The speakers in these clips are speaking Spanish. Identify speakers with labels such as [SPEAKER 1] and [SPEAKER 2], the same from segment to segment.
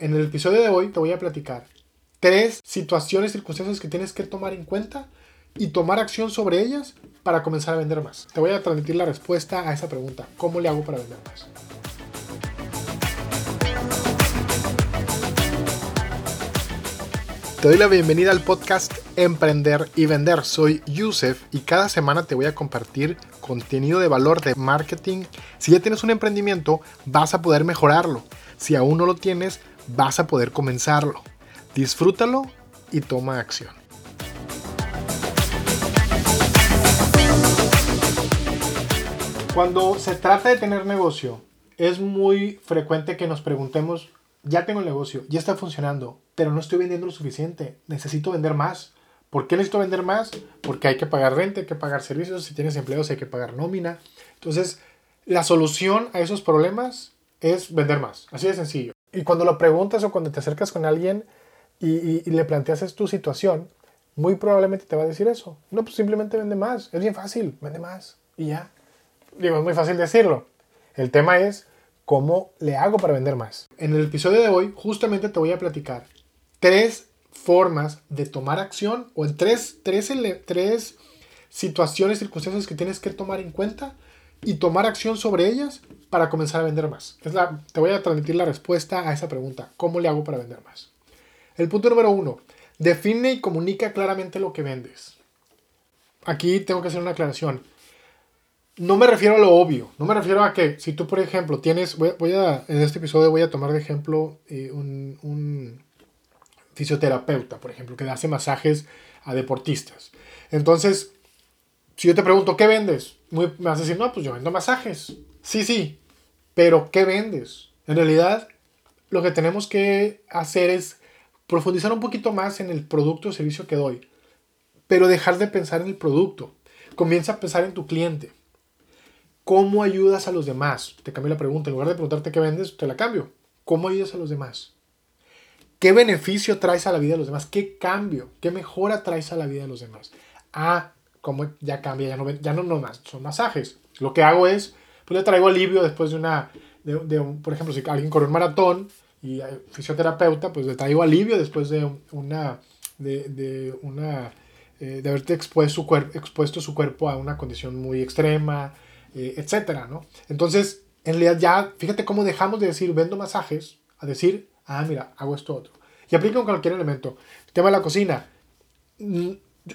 [SPEAKER 1] En el episodio de hoy te voy a platicar tres situaciones, circunstancias que tienes que tomar en cuenta y tomar acción sobre ellas para comenzar a vender más. Te voy a transmitir la respuesta a esa pregunta. ¿Cómo le hago para vender más? Te doy la bienvenida al podcast Emprender y Vender. Soy Yusef y cada semana te voy a compartir contenido de valor de marketing. Si ya tienes un emprendimiento, vas a poder mejorarlo. Si aún no lo tienes, vas a poder comenzarlo. Disfrútalo y toma acción. Cuando se trata de tener negocio, es muy frecuente que nos preguntemos, ya tengo el negocio, ya está funcionando, pero no estoy vendiendo lo suficiente, necesito vender más. ¿Por qué necesito vender más? Porque hay que pagar renta, hay que pagar servicios, si tienes empleos hay que pagar nómina. Entonces, la solución a esos problemas es vender más, así de sencillo. Y cuando lo preguntas o cuando te acercas con alguien y, le planteas tu situación, muy probablemente te va a decir eso. No, pues simplemente vende más, es bien fácil, vende más y ya. Digo, es muy fácil decirlo. El tema es cómo le hago para vender más. En el episodio de hoy justamente te voy a platicar tres formas de tomar acción o en tres, tres, tres situaciones, circunstancias que tienes que tomar en cuenta y tomar acción sobre ellas para comenzar a vender más. Es la, te voy a transmitir la respuesta a esa pregunta. ¿Cómo le hago para vender más? El punto número uno. Define y comunica claramente lo que vendes. Aquí tengo que hacer una aclaración. No me refiero a lo obvio. No me refiero a que si tú, por ejemplo, tienes... Voy, a, en este episodio voy a tomar de ejemplo eh, un fisioterapeuta, por ejemplo, que hace masajes a deportistas. Entonces, si yo te pregunto, ¿qué vendes? me vas a decir, no, pues yo vendo masajes. Sí, sí, pero ¿qué vendes? En realidad, lo que tenemos que hacer es profundizar un poquito más en el producto o servicio que doy, pero dejar de pensar en el producto. Comienza a pensar en tu cliente. ¿Cómo ayudas a los demás? Te cambio la pregunta. En lugar de preguntarte qué vendes, te la cambio. ¿Cómo ayudas a los demás? ¿Qué beneficio traes a la vida de los demás? ¿Qué cambio? ¿Qué mejora traes a la vida de los demás? Ah, como ya cambia, ya no, ya no, no más, son masajes. Lo que hago es, pues le traigo alivio después de una, de, un, por ejemplo, si alguien corre un maratón y hay fisioterapeuta, pues le traigo alivio después de una, de, de una, eh, de haberte expuesto su, cuerpo, expuesto su cuerpo a una condición muy extrema, eh, etcétera, ¿no? Entonces, en realidad ya, fíjate cómo dejamos de decir vendo masajes a decir ah, mira, hago esto otro. Y aplica con cualquier elemento. El tema de la cocina.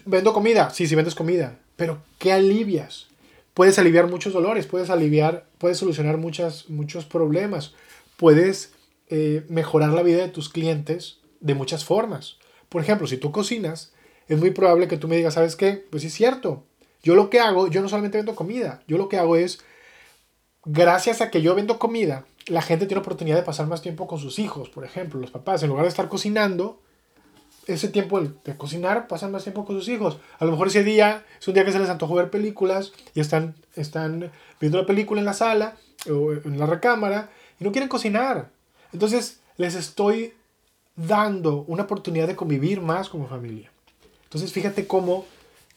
[SPEAKER 1] ¿Vendo comida? Sí, sí vendes comida. Pero ¿qué alivias? Puedes aliviar muchos dolores, puedes aliviar, puedes solucionar muchas, muchos problemas, puedes eh, mejorar la vida de tus clientes de muchas formas. Por ejemplo, si tú cocinas, es muy probable que tú me digas, ¿sabes qué? Pues sí es cierto. Yo lo que hago, yo no solamente vendo comida, yo lo que hago es, gracias a que yo vendo comida, la gente tiene oportunidad de pasar más tiempo con sus hijos, por ejemplo, los papás, en lugar de estar cocinando, ese tiempo de cocinar, pasan más tiempo con sus hijos. A lo mejor ese día es un día que se les antojó ver películas y están, están viendo la película en la sala o en la recámara y no quieren cocinar. Entonces les estoy dando una oportunidad de convivir más como familia. Entonces fíjate cómo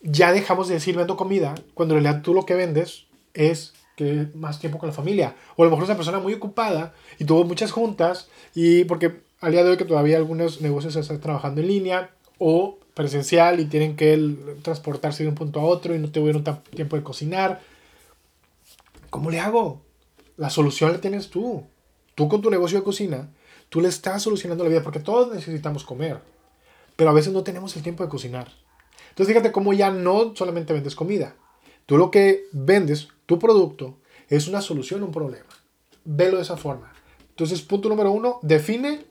[SPEAKER 1] ya dejamos de decir vendo comida cuando en realidad tú lo que vendes es que más tiempo con la familia. O a lo mejor es una persona muy ocupada y tuvo muchas juntas y porque al día de hoy que todavía algunos negocios están trabajando en línea o presencial y tienen que transportarse de un punto a otro y no tuvieron tiempo de cocinar. ¿Cómo le hago? La solución la tienes tú. Tú con tu negocio de cocina, tú le estás solucionando la vida porque todos necesitamos comer, pero a veces no tenemos el tiempo de cocinar. Entonces fíjate cómo ya no solamente vendes comida. Tú lo que vendes tu producto es una solución a un problema. Velo de esa forma. Entonces, punto número uno, define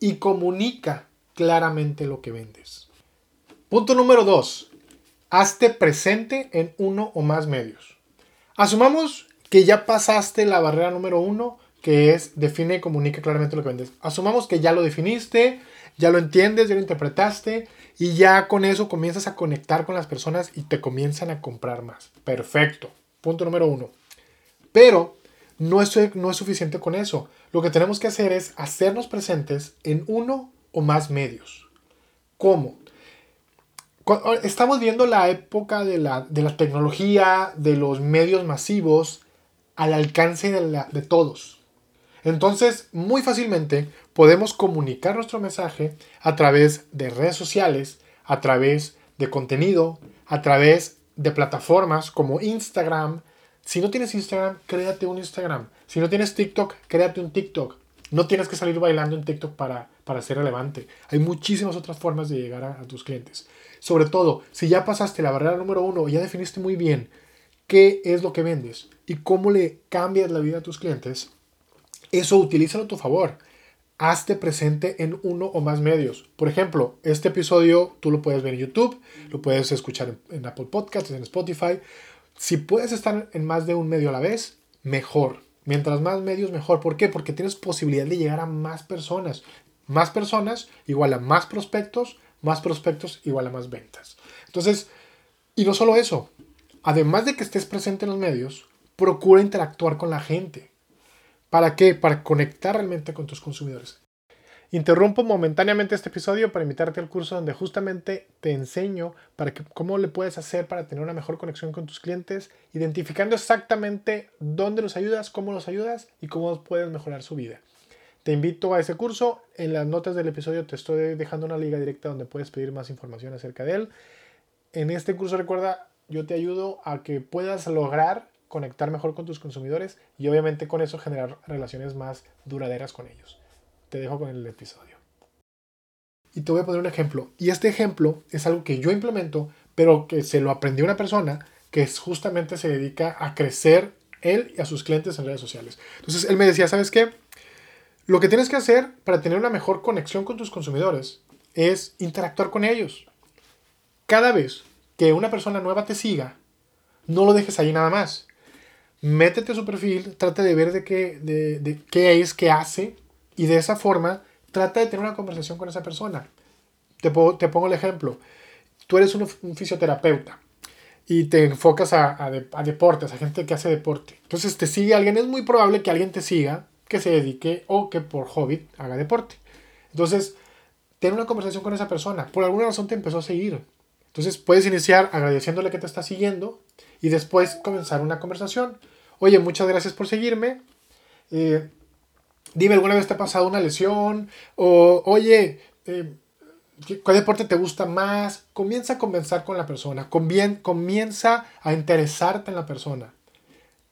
[SPEAKER 1] y comunica claramente lo que vendes. Punto número dos, hazte presente en uno o más medios. Asumamos que ya pasaste la barrera número uno, que es define y comunica claramente lo que vendes. Asumamos que ya lo definiste, ya lo entiendes, ya lo interpretaste y ya con eso comienzas a conectar con las personas y te comienzan a comprar más. Perfecto. Punto número uno. Pero no es, no es suficiente con eso. Lo que tenemos que hacer es hacernos presentes en uno o más medios. ¿Cómo? Estamos viendo la época de la, tecnología, de los medios masivos al alcance de, de todos. Entonces, muy fácilmente podemos comunicar nuestro mensaje a través de redes sociales, a través de contenido, a través de plataformas como Instagram. Si no tienes Instagram, créate un Instagram. Si no tienes TikTok, créate un TikTok. No tienes que salir bailando en TikTok para, para ser relevante. Hay muchísimas otras formas de llegar a, tus clientes. Sobre todo, si ya pasaste la barrera número uno y ya definiste muy bien qué es lo que vendes y cómo le cambias la vida a tus clientes, eso utilízalo a tu favor. Hazte presente en uno o más medios. Por ejemplo, este episodio tú lo puedes ver en YouTube, lo puedes escuchar en, Apple Podcasts, en Spotify. Si puedes estar en más de un medio a la vez, mejor. Mientras más medios, mejor. ¿Por qué? Porque tienes posibilidad de llegar a más personas. Más personas igual a más prospectos, más prospectos igual a más ventas. Entonces, y no solo eso, además de que estés presente en los medios, procura interactuar con la gente. ¿Para qué? Para conectar realmente con tus consumidores. Interrumpo momentáneamente este episodio para invitarte al curso donde justamente te enseño para que, cómo le puedes hacer para tener una mejor conexión con tus clientes, identificando exactamente dónde los ayudas, cómo los ayudas y cómo puedes mejorar su vida. Te invito a ese curso. En las notas del episodio te estoy dejando una liga directa donde puedes pedir más información acerca de él. En este curso recuerda, yo te ayudo a que puedas lograr conectar mejor con tus consumidores y obviamente con eso generar relaciones más duraderas con ellos. Te dejo con el episodio. Y te voy a poner un ejemplo. Y este ejemplo es algo que yo implemento, pero que se lo aprendió una persona que justamente se dedica a crecer él y a sus clientes en redes sociales. Entonces él me decía, ¿sabes qué? Lo que tienes que hacer para tener una mejor conexión con tus consumidores es interactuar con ellos. Cada vez que una persona nueva te siga, no lo dejes ahí nada más. Métete a su perfil, trata de ver de qué, de, qué es, qué hace, y de esa forma trata de tener una conversación con esa persona. Te, te pongo el ejemplo. Tú eres un, fisioterapeuta y te enfocas a, a deportes, a gente que hace deporte. Entonces te sigue alguien, es muy probable que alguien te siga que se dedique o que por hobby haga deporte. Entonces, ten una conversación con esa persona. Por alguna razón te empezó a seguir. Entonces, puedes iniciar agradeciéndole que te está siguiendo y después comenzar una conversación. Oye, muchas gracias por seguirme. Eh, dime, ¿alguna vez te ha pasado una lesión? O, oye, eh, ¿qué deporte te gusta más? Comienza a conversar con la persona. comienza a interesarte en la persona.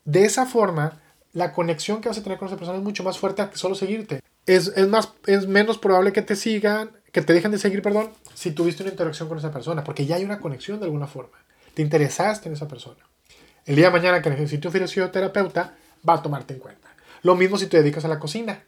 [SPEAKER 1] De esa forma, la conexión que vas a tener con esa persona es mucho más fuerte que solo seguirte. Es, más, es menos probable que te sigan, que te dejen de seguir, perdón, si tuviste una interacción con esa persona, porque ya hay una conexión de alguna forma. Te interesaste en esa persona. El día de mañana que necesite un fisioterapeuta, va a tomarte en cuenta. Lo mismo si te dedicas a la cocina.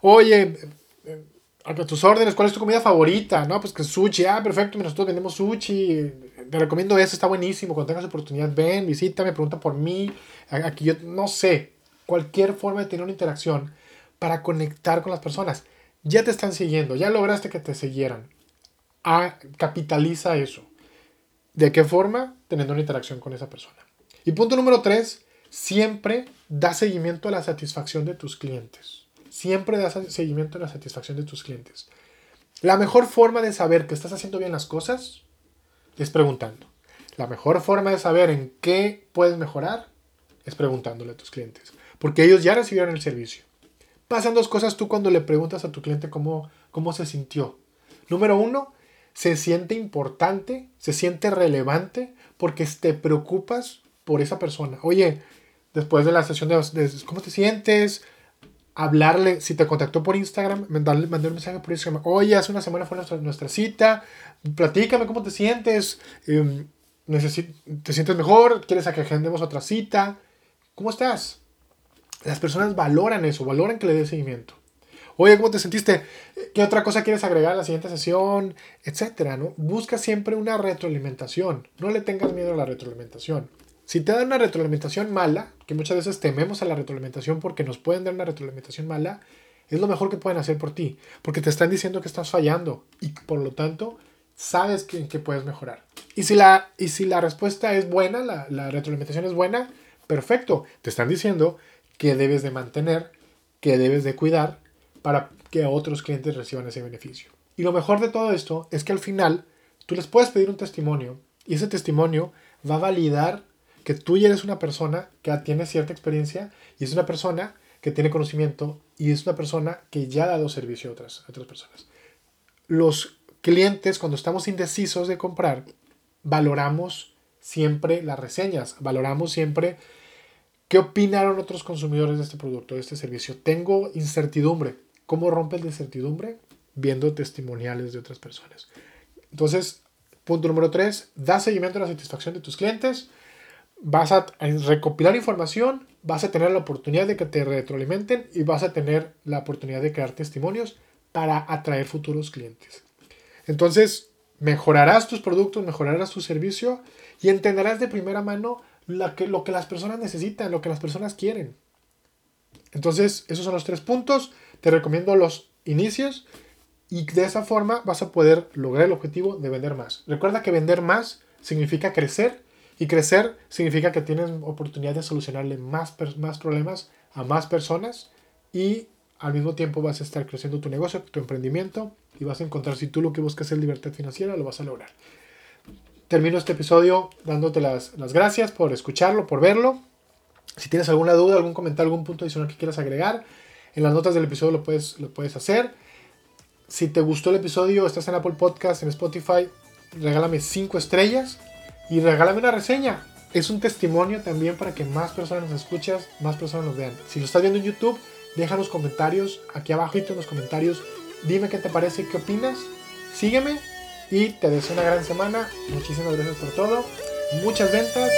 [SPEAKER 1] Oye, eh, a tus órdenes, ¿cuál es tu comida favorita? No, pues que sushi. Ah, perfecto, nosotros vendemos sushi. Te recomiendo eso, está buenísimo. Cuando tengas oportunidad, ven, visítame, pregunta por mí. Aquí yo no sé cualquier forma de tener una interacción para conectar con las personas. Ya te están siguiendo, ya lograste que te siguieran. Ah, capitaliza eso. ¿De qué forma? Teniendo una interacción con esa persona. Y punto número tres, siempre da seguimiento a la satisfacción de tus clientes. Siempre da seguimiento a la satisfacción de tus clientes. La mejor forma de saber que estás haciendo bien las cosas es preguntando. La mejor forma de saber en qué puedes mejorar es preguntándole a tus clientes porque ellos ya recibieron el servicio. Pasan dos cosas tú cuando le preguntas a tu cliente cómo, cómo se sintió. Número uno, se siente importante, se siente relevante porque te preocupas por esa persona. Oye, después de la sesión de, cómo te sientes, hablarle, si te contactó por Instagram, mandarle, mandar un mensaje por Instagram. Oye, hace una semana fue nuestra, cita, platícame cómo te sientes, em, te sientes mejor, quieres que agendemos otra cita, ¿cómo estás? Las personas valoran eso, valoran que le des seguimiento. Oye, ¿cómo te sentiste? ¿Qué otra cosa quieres agregar a la siguiente sesión? Etcétera, ¿no? Busca siempre una retroalimentación. No le tengas miedo a la retroalimentación. Si te dan una retroalimentación mala, que muchas veces tememos a la retroalimentación porque nos pueden dar una retroalimentación mala, es lo mejor que pueden hacer por ti, porque te están diciendo que estás fallando y por lo tanto sabes que, que puedes mejorar. Y si la, y si la respuesta es buena, la, la retroalimentación es buena, perfecto. Te están diciendo que debes de mantener, que debes de cuidar para que otros clientes reciban ese beneficio. Y lo mejor de todo esto es que al final tú les puedes pedir un testimonio y ese testimonio va a validar que tú ya eres una persona que tiene cierta experiencia y es una persona que tiene conocimiento y es una persona que ya ha dado servicio a otras, a otras personas. Los clientes, cuando estamos indecisos de comprar, valoramos siempre las reseñas, valoramos siempre qué opinaron otros consumidores de este producto, de este servicio. Tengo incertidumbre. ¿Cómo rompes la incertidumbre? Viendo testimoniales de otras personas. Entonces, punto número tres, da seguimiento a la satisfacción de tus clientes. Vas a recopilar información, vas a tener la oportunidad de que te retroalimenten y vas a tener la oportunidad de crear testimonios para atraer futuros clientes. Entonces, mejorarás tus productos, mejorarás tu servicio y entenderás de primera mano lo que, lo que las personas necesitan, lo que las personas quieren. Entonces, esos son los tres puntos. Te recomiendo los inicios y de esa forma vas a poder lograr el objetivo de vender más. Recuerda que vender más significa crecer y crecer significa que tienes oportunidad de solucionarle más, más problemas a más personas y al mismo tiempo vas a estar creciendo tu negocio, tu emprendimiento y vas a encontrar si tú lo que buscas es libertad financiera, lo vas a lograr. Termino este episodio dándote las, las gracias por escucharlo, por verlo. Si tienes alguna duda, algún comentario, algún punto adicional que quieras agregar, en las notas del episodio lo puedes, lo puedes hacer. Si te gustó el episodio, estás en Apple Podcast, en Spotify, regálame 5 estrellas y regálame una reseña. Es un testimonio también para que más personas nos escuchas, más personas nos vean. Si lo estás viendo en YouTube, déjanos comentarios aquí abajo en los comentarios. Dime qué te parece, qué opinas. Sígueme y te deseo una gran semana. Muchísimas gracias por todo. Muchas ventas